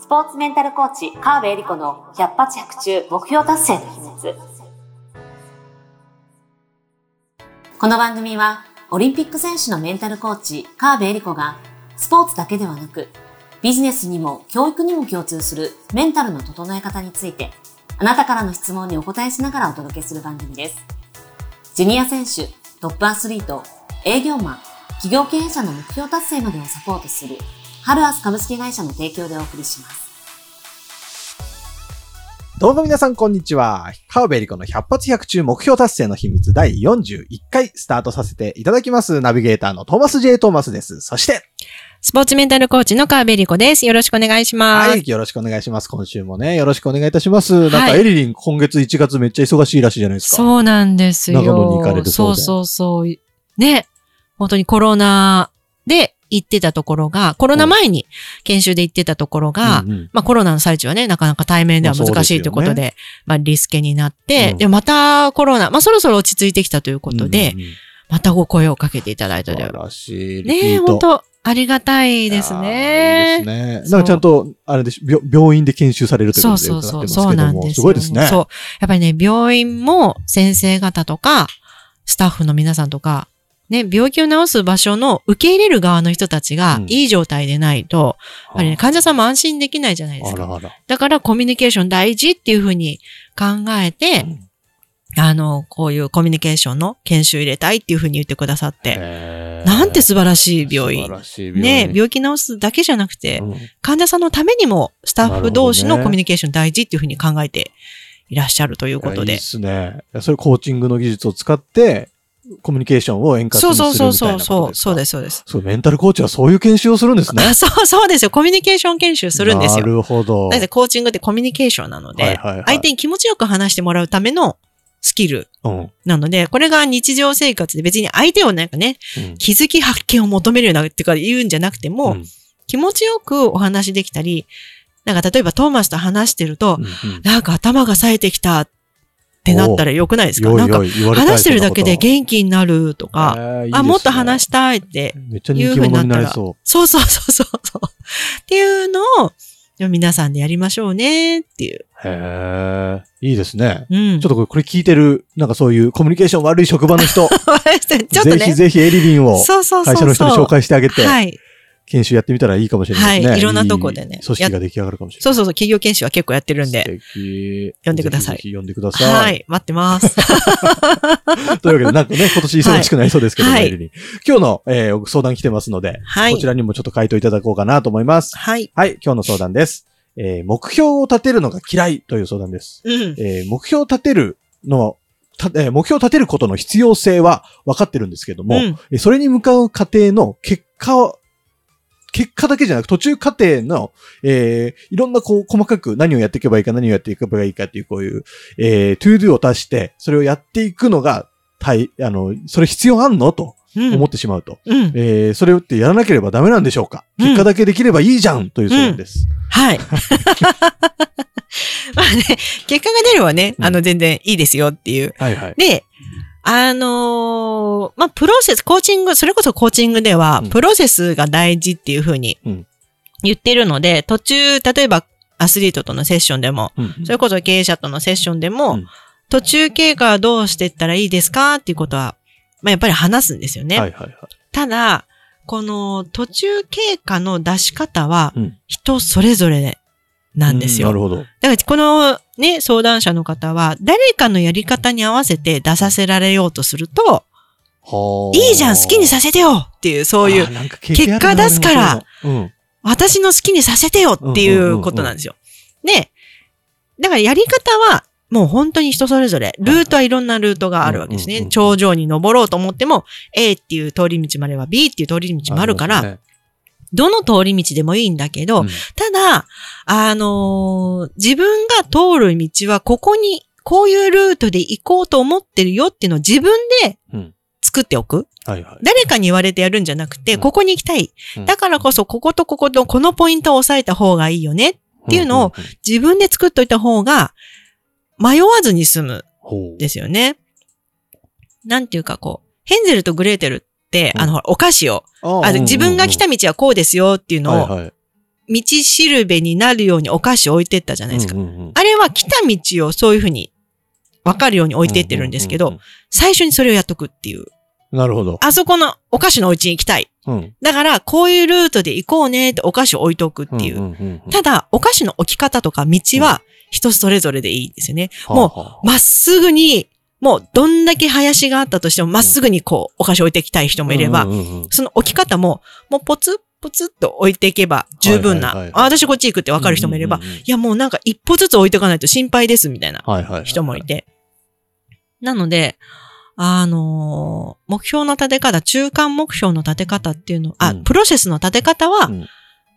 スポーツメンタルコーチ、川辺恵里子の100発100中目標達成の秘密。この番組は、オリンピック選手のメンタルコーチ、川辺恵里子が、スポーツだけではなく、ビジネスにも教育にも共通するメンタルの整え方について、あなたからの質問にお答えしながらお届けする番組です。ジュニア選手、トップアスリート、営業マン、企業経営者の目標達成までをサポートする、ハルアス株式会社の提供でお送りします。どうも皆さんこんにちは。川辺理子の100発100中目標達成の秘密第41回スタートさせていただきます。ナビゲーターのトーマス J. トーマスです。そして、スポーツメンタルコーチの川辺理子です。よろしくお願いします。はい、よろしくお願いします。今週もね、よろしくお願いいたします。なんかはいエリリン今月1月めっちゃ忙しいらしいじゃないですか。そうなんですよ。長野に行かれるそうでそうそうそう。ね。本当にコロナで行ってたところが、コロナ前に研修で行ってたところが、うんうんまあコロナの最中はね、なかなか対面では難しいということで、まあリスケになって、うんで、またコロナ、まあそろそろ落ち着いてきたということで、うんうんうんまたご声をかけていただいたという。素晴らしい。ねえ、本当ありがたいですいね。いいですね。なんかちゃんと、あれでし病病院で研修されるということでそうそうそう、そうなんですよ。すごいですね。そう。やっぱりね、病院も先生方とか、スタッフの皆さんとか、ね、病気を治す場所の受け入れる側の人たちがうんいい状態でないと、やっぱりね、患者さんも安心できないじゃないですか。あらあら。だからコミュニケーション大事っていうふうに考えて、あの、こういうコミュニケーションの研修入れたいっていうふうに言ってくださって、なんて素晴らしい病院素晴。らしい病院。ね、病気治すだけじゃなくて、うん患者さんのためにもスタッフ同士のコミュニケーション大事っていうふうに考えていらっしゃるということでいやいいっ。すね。それコーチングの技術を使って、コミュニケーションを円滑そうにするそうみたいそうそう、なことですか？そう、そうです、そうです。そう、メンタルコーチはそういう研修をするんですね。あそうそうですよ。コミュニケーション研修するんですなよ。るほど。コーチングってコミュニケーションなので、はいはいはい相手に気持ちよく話してもらうためのスキルうん。なので、これが日常生活で別に相手をなんかね、うん気づき発見を求めるようなってか言うんじゃなくても、うん気持ちよくお話できたり、なんか例えばトーマスと話してると、うんうんなんか頭が冴えてきたってなったらよくないですか？なんか話してるだけで元気になるとか、えーいいねあ、もっと話したいって、めっちゃ人気者になりそそうそうそうそうそう。っていうのを、皆さんでやりましょうねっていう。う。へえ、いいですね。うん。ちょっとこれこれ聞いてる、なんかそういうコミュニケーション悪い職場の人、ちょっとね。ぜひぜひエリリンをそうそうそう。会社の人に紹介してあげて、はい。研修やってみたらいいかもしれないですね。はいいろんなとこでねい組織が出来上がるかもしれない。そうそうそう。企業研修は結構やってるんで。素敵。呼んでくださいぜひぜひ呼んでください。はい。待ってます。というわけで、なんかね、今年忙しくなりそうですけど、はい今日の、えー相談来てますので、はいこちらにもちょっと回答いただこうかなと思います。はい。はい、今日の相談です。えー目標を立てるのが嫌いという相談です。うん。えー目標を立てるの、たえー目標を立てることの必要性は分かってるんですけども、うんえーそれに向かう過程の結果を、結果だけじゃなく、途中過程の、えーいろんなこう、細かく何をやっていけばいいか、何をやっていけばいいかっていう、こういう、えー、 to do を足して、それをやっていくのが、たい、あの、それ必要あんの？とうん。思ってしまうと。うん。えー、それをってやらなければダメなんでしょうか、うん結果だけできればいいじゃんという相談です。はい。まあね、結果が出ればね、うんあの、全然いいですよっていう。はいはい。で、あのーまあ、プロセス、コーチング、それこそコーチングではうん、プロセスが大事っていうふうにうん。言ってるので、途中、例えばアスリートとのセッションでも、うん。それこそ経営者とのセッションでも、うん。途中経過はどうしていったらいいですかっていうことは、まあ、やっぱり話すんですよね。はいはいはい。ただ、この途中経過の出し方はうん、人それぞれなんですよ。うなるほど。だから、このね、相談者の方は、誰かのやり方に合わせて出させられようとすると、はいいじゃん、好きにさせてよっていう、そういう、う結果出すから。うん。私の好きにさせてよっていうことなんですよ。で、だからやり方は、もう本当に人それぞれ、ルートはいろんなルートがあるわけですね。頂上に登ろうと思っても、A っていう通り道までは B っていう通り道もあるから、どの通り道でもいいんだけど、うんただ、あのー自分が通る道はここに、こういうルートで行こうと思ってるよっていうのを自分でうん作っておく。はいはい。誰かに言われてやるんじゃなくて、うんここに行きたい。うんだからこそ、こことこことこのポイントを押さえた方がいいよね。っていうのをんんん自分で作っといた方が、迷わずに済む。ですよね。なんていうかこう、ヘンゼルとグレーテルって、うんあの、お菓子を、ああ自分が来た道はこうですよっていうのを、はいはい。道しるべになるようにお菓子を置いてったじゃないですか。うんうんうんあれは来た道をそういうふうに分かるように置いてってるんですけどうんうん、最初にそれをやっとくっていう。なるほど。あそこのお菓子のお家に行きたい。うん。だから、こういうルートで行こうねってお菓子を置いとくっていう。んんうんうんただ、お菓子の置き方とか道は人それぞれでいいんですよね。もうはあはあまっすぐに、もうどんだけ林があったとしても、まっすぐにこう、お菓子置いていきたい人もいればその置き方も、もうポツッポツッと置いていけば十分な、あ私こっち行くってわかる人もいれば、いやもうなんか一歩ずつ置いていかないと心配ですみたいな。人もいて。なので、あのー目標の立て方、中間目標の立て方っていうの、あ、うんプロセスの立て方はうん、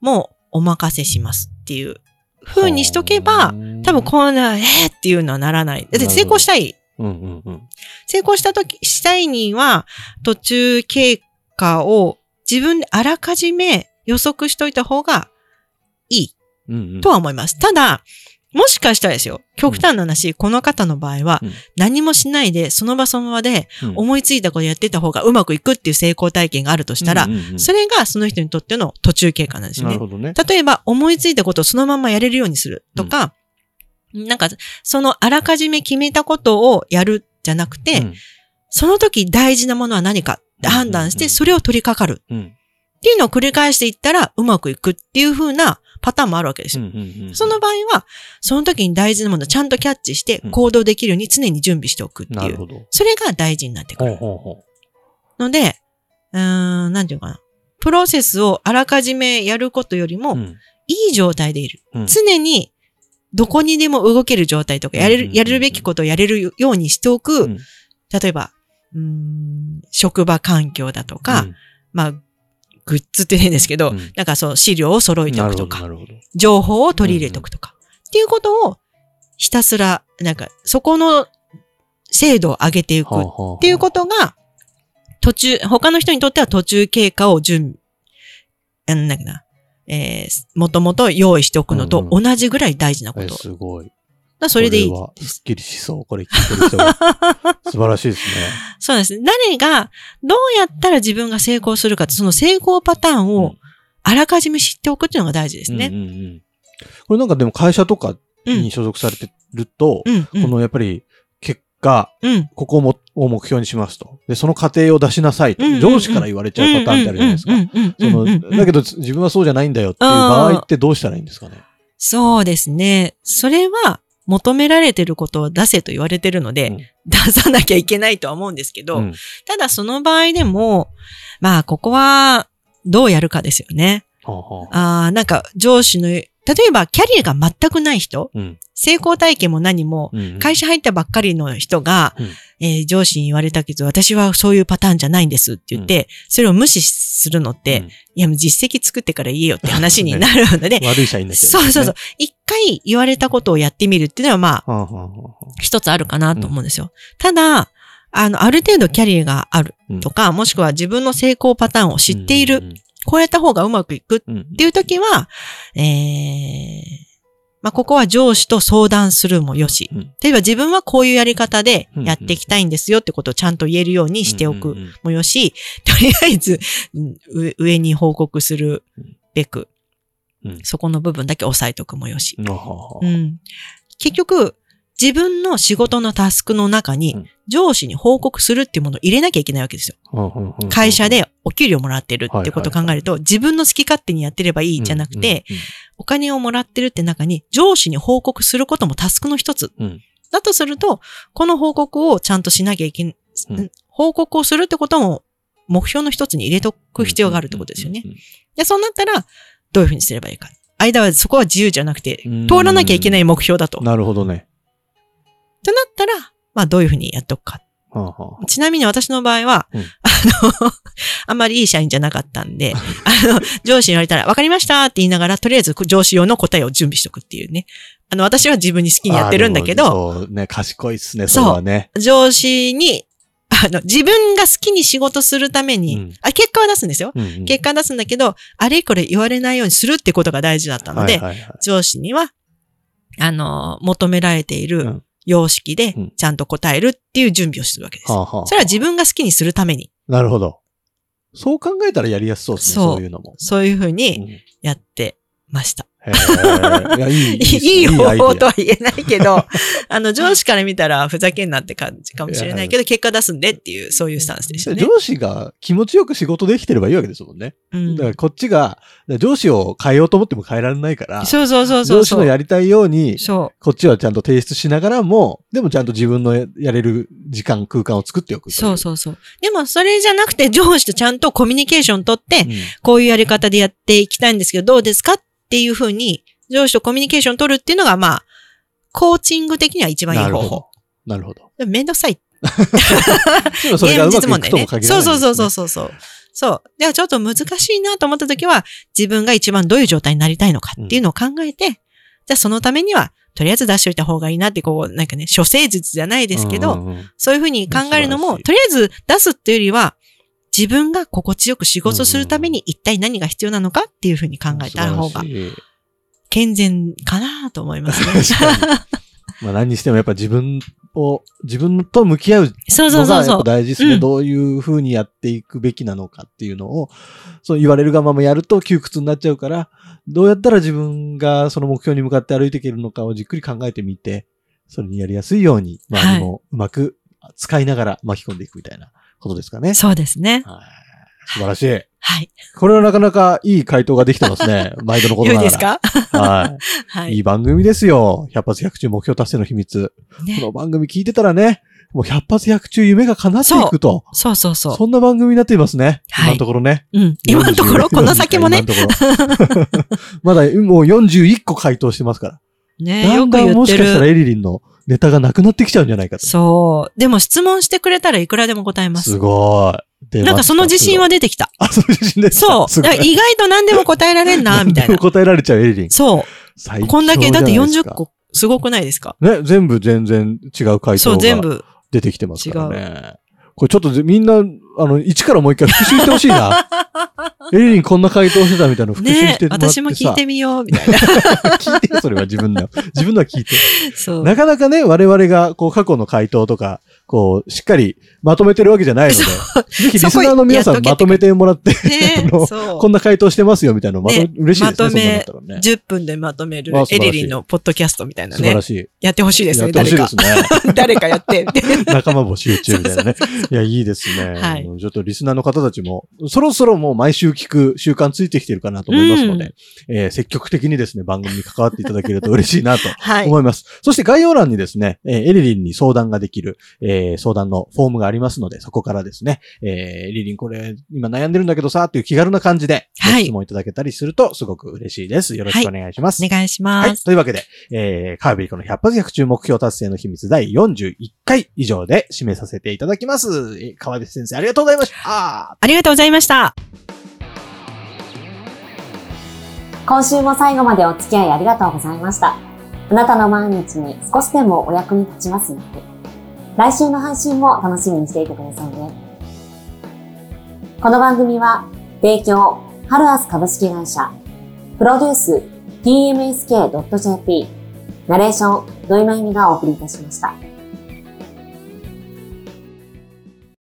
もうお任せしますっていう風にしとけば、多分こんな、えーっていうのはならない。だって成功したい。うんうんうん。成功したとき、したいには、途中経過を自分であらかじめ予測しといた方がいいうんうんとは思います。ただ、もしかしたらですよ、極端な話、この方の場合は、うん何もしないで、その場その場でうん思いついたことやってた方がうまくいくっていう成功体験があるとしたら、うんうんうんそれがその人にとっての途中経過なんですよねなる。ほどね。例えば、思いついたことをそのままやれるようにするとか、なんか、そのあらかじめ決めたことをやるじゃなくて、うんその時大事なものは何かって判断して、それを取り掛かるうんっていうのを繰り返していったらうまくいくっていう風なパターンもあるわけですよ。その場合は、その時に大事なものをちゃんとキャッチしてうん行動できるように常に準備しておくっていう。それが大事になってくほうる。ほうほので、うーん、なんていうのかな。プロセスをあらかじめやることよりも、う。うんいい状態でいる。うん常にどこにでも動ける状態とか、やれる、うんうんうんうん。やれるべきことをやれるようにしておく、うん。例えば、うーん、職場環境だとか、まあ、グッズって変ですけど、うん。なんかそう、資料を揃えておくとか。情報を取り入れておくとか、っていうことをひたすら、なんか、そこの精度を上げていくっっていうことが、途中、他の人にとっては途中経過を準備、なんだっけな、えー、もともと用意しておくのとうん同じぐらい大事なこえと。だかすごい。らそれでいいこはすっきりしそう。これ聞いてる人が。素晴らしいですね。そうです。誰が、どうやったら自分が成功するかって、その成功パターンをうんあらかじめ知っておくっていうのが大事ですね。うんうんうんこれなんかでも会社とかうん。に所属されてると、うん。うん。このやっぱり結果、うん。ここをもを目標にしますと。で、その過程を出しなさいと。上司から言われちゃうパターンってあるじゃないですか。その、だけど、ど自分はそうじゃないんだよっていう場合ってどうしたらいいんですかね。そうですね。それは、求められてることを出せと言われてるので、うん出さなきゃいけないとは思うんですけど、うんただその場合でも、まあ、ここは、どうやるかですよね。はあなんか、上司の、例えば、キャリアが全くない人、うん。成功体験も何も、うん会社入ったばっかりの人が、うん。えー上司に言われたけど、私はそういうパターンじゃないんですって言って、それを無視するのって、うん。いや、実績作ってから言えよって 話になるので、悪い社員だけど、そうそうそう。一回言われたことをやってみるっていうのは、まあ、一つあるかなと思うんですよ。ただ、あの、ある程度キャリアがあるとか、もしくは自分の成功パターンを知っている、うんこうやった方がうまくいくっうんうん。ていう時は、えー、まあ、ここは上司と相談するもよし。うん。例えば自分はこういうやり方でやっていきたいんですよってことをちゃんと言えるようにしておくうんうんうん。もよし、とりあえず、うん上上に報告するべくうん、そこの部分だけ押さえとくもよし。うん。結局、自分の仕事のタスクの中にうん上司に報告するっていうものを入れなきゃいけないわけですよ。会社でお給料もらってるってことを考えると、自分の好き勝手にやってればいいじゃなくて、、お金をもらってるって中に上司に報告することもタスクの一つ。うんだとすると、この報告をちゃんとしなきゃいけん、うん報告をするってことも目標の一つに入れとく必要があるってことですよね。。で、そうなったら、どういうふうにすればいいか。間はそこは自由じゃなくて、うん通らなきゃいけない目標だと。なるほどね。となったら、まあどういうふうにやっておくか。はあはあちなみに私の場合は、うんあの、あんまりいい社員じゃなかったんで、あの、上司に言われたら、わかりましたって言いながら、とりあえず上司用の答えを準備しとくっていうね。あの、私は自分に好きにやってるんだけあど、そうね、賢いっすね、それはね。上司に、あの、自分が好きに仕事するために、うんあ、結果は出すんですよ。うんうん結果は出すんだけど、あれこれ言われないようにするってことが大事だったので、はいはいはい上司には、あの、求められていうるん様式でうん、ちゃんと答えるっていう準備をするわけです。はあはあそれは自分が好きにするために、なるほど。そう考えたらやりやすそうですね、そういうのも。そういうふうにうんやってました。いや、いい、いい方法とは言えないけど、あの、上司から見たらふざけんなって感じかもしれないけど、結果出すんでっていう、そういうスタンスでしたね。上司が気持ちよく仕事できてればいいわけですもんね。うんだからこっちが、上司を変えようと思っても変えられないから、そうそうそうそう。上司のやりたいように、そこっちはちゃんと提出しながらも、でもちゃんと自分のややれる時間、空間を作っておくそうそうそう。でも、それじゃなくて、上司とちゃんとコミュニケーション取って、うんこういうやり方でやっていきたいんですけど、どうですかっていうふうに、上司とコミュニケーション取るっていうのが、まあ、コーチング的には一番いい方法なるほど。。めんどくさい。それがうまくいくとも限らない、そうそうそうそうそうそう。そう。ではちょっと難しいなと思った時は、自分が一番どういう状態になりたいのかっていうのを考えて、じゃあそのためには、とりあえず出しておいた方がいいなって、こう、なんかね、処世術じゃないですけど、うんうんうんそういうふうに考えるのも、とりあえず出すっていうよりは、自分が心地よく仕事するために一体何が必要なのかっていうふうに考えた方が健全かなと思いますね。まあ何にしてもやっぱ自分を、自分と向き合うそうそうのがやっぱそうそう。大事ですね。うんどういうふうにやっていくべきなのかっていうのを、そう言われるがままやると窮屈になっちゃうから、どうやったら自分がその目標に向かって歩いていけるのかをじっくり考えてみて、それにやりやすいように、周りもうまく使いながら巻き込んでいくみたいなことですかね。そうですね。はい素晴らしい。はい。これはなかなかいい回答ができてますね。毎度のことながら。ですか？は。はいい。いい番組ですよ。100発100中目標達成の秘密。ねこの番組聞いてたらね、もう100発100中夢が叶っていくと。そうそうそう。そんな番組になっていますね。はい今のところね。うん。今のところ、この先もね。まだもう41個回答してますから。ねだんだんもしかしたらる。エリリンのネタがなくなってきちゃうんじゃないかと。そう。でも質問してくれたらいくらでも答えますす。ごい。なんかその自信は出てきた。あ、その自信でそう。意外と何でも答えられんな、みたいな。答えられちゃうエリリン。そ最う。こんだけ、だって40強じゃないですか個、すごくないですか？ね、全部全然違う回そう、答が全部。出てきてますからね。これちょっとぜみんな、あの、一からもう一回復習してほしいな。エリリンこんな回答してたみたいなの復習しねてもらってさ。私も聞いてみよう、みたいな。聞いてよ、それは自分の。自分のは聞いて。そう。なかなかね、我々が、こう、過去の回答とか、こう、しっかりまとめてるわけじゃないので、ぜひリスナーの皆さんまとめてもらって、ね。こんな回答してますよ、みたいなのまとめ、ね嬉しいですね、まとめね。10分でまとめるエリリンのポッドキャストみたいなね素晴ら。しい。やってほしいですね、やってほし誰かいです。ね。誰かやって。仲間募集中みたいなね。いや、いいですね。はいちょっとリスナーの方たちも、そろそろもう毎週聞く習慣ついてきてるかなと思いますので、えー積極的にですね、番組に関わっていただけると嬉しいなと はい。思います。そして概要欄にですね、えーエリリンに相談ができる、えー相談のフォームがありますので、そこからですね、えーエリリンこれ今悩んでるんだけどさ、っていう気軽な感じで、はいご質問いただけたりするとすごく嬉しいです。よろしくお願いします。お願いしはい。ます。というわけで、えー、カービィコの100発100中目標達成の秘密第41回以上で締めさせていただきます。えー川口先生ありがとうございました。ありがとうございました。今週も最後までお付き合いありがとうございました。あなたの毎日に少しでもお役に立ちますように。来週の配信も楽しみにしていてくださいね。この番組は、提供、ハルアス株式会社、プロデュース、tmsk.jp、ナレーション、土井まゆみがお送りいたしました。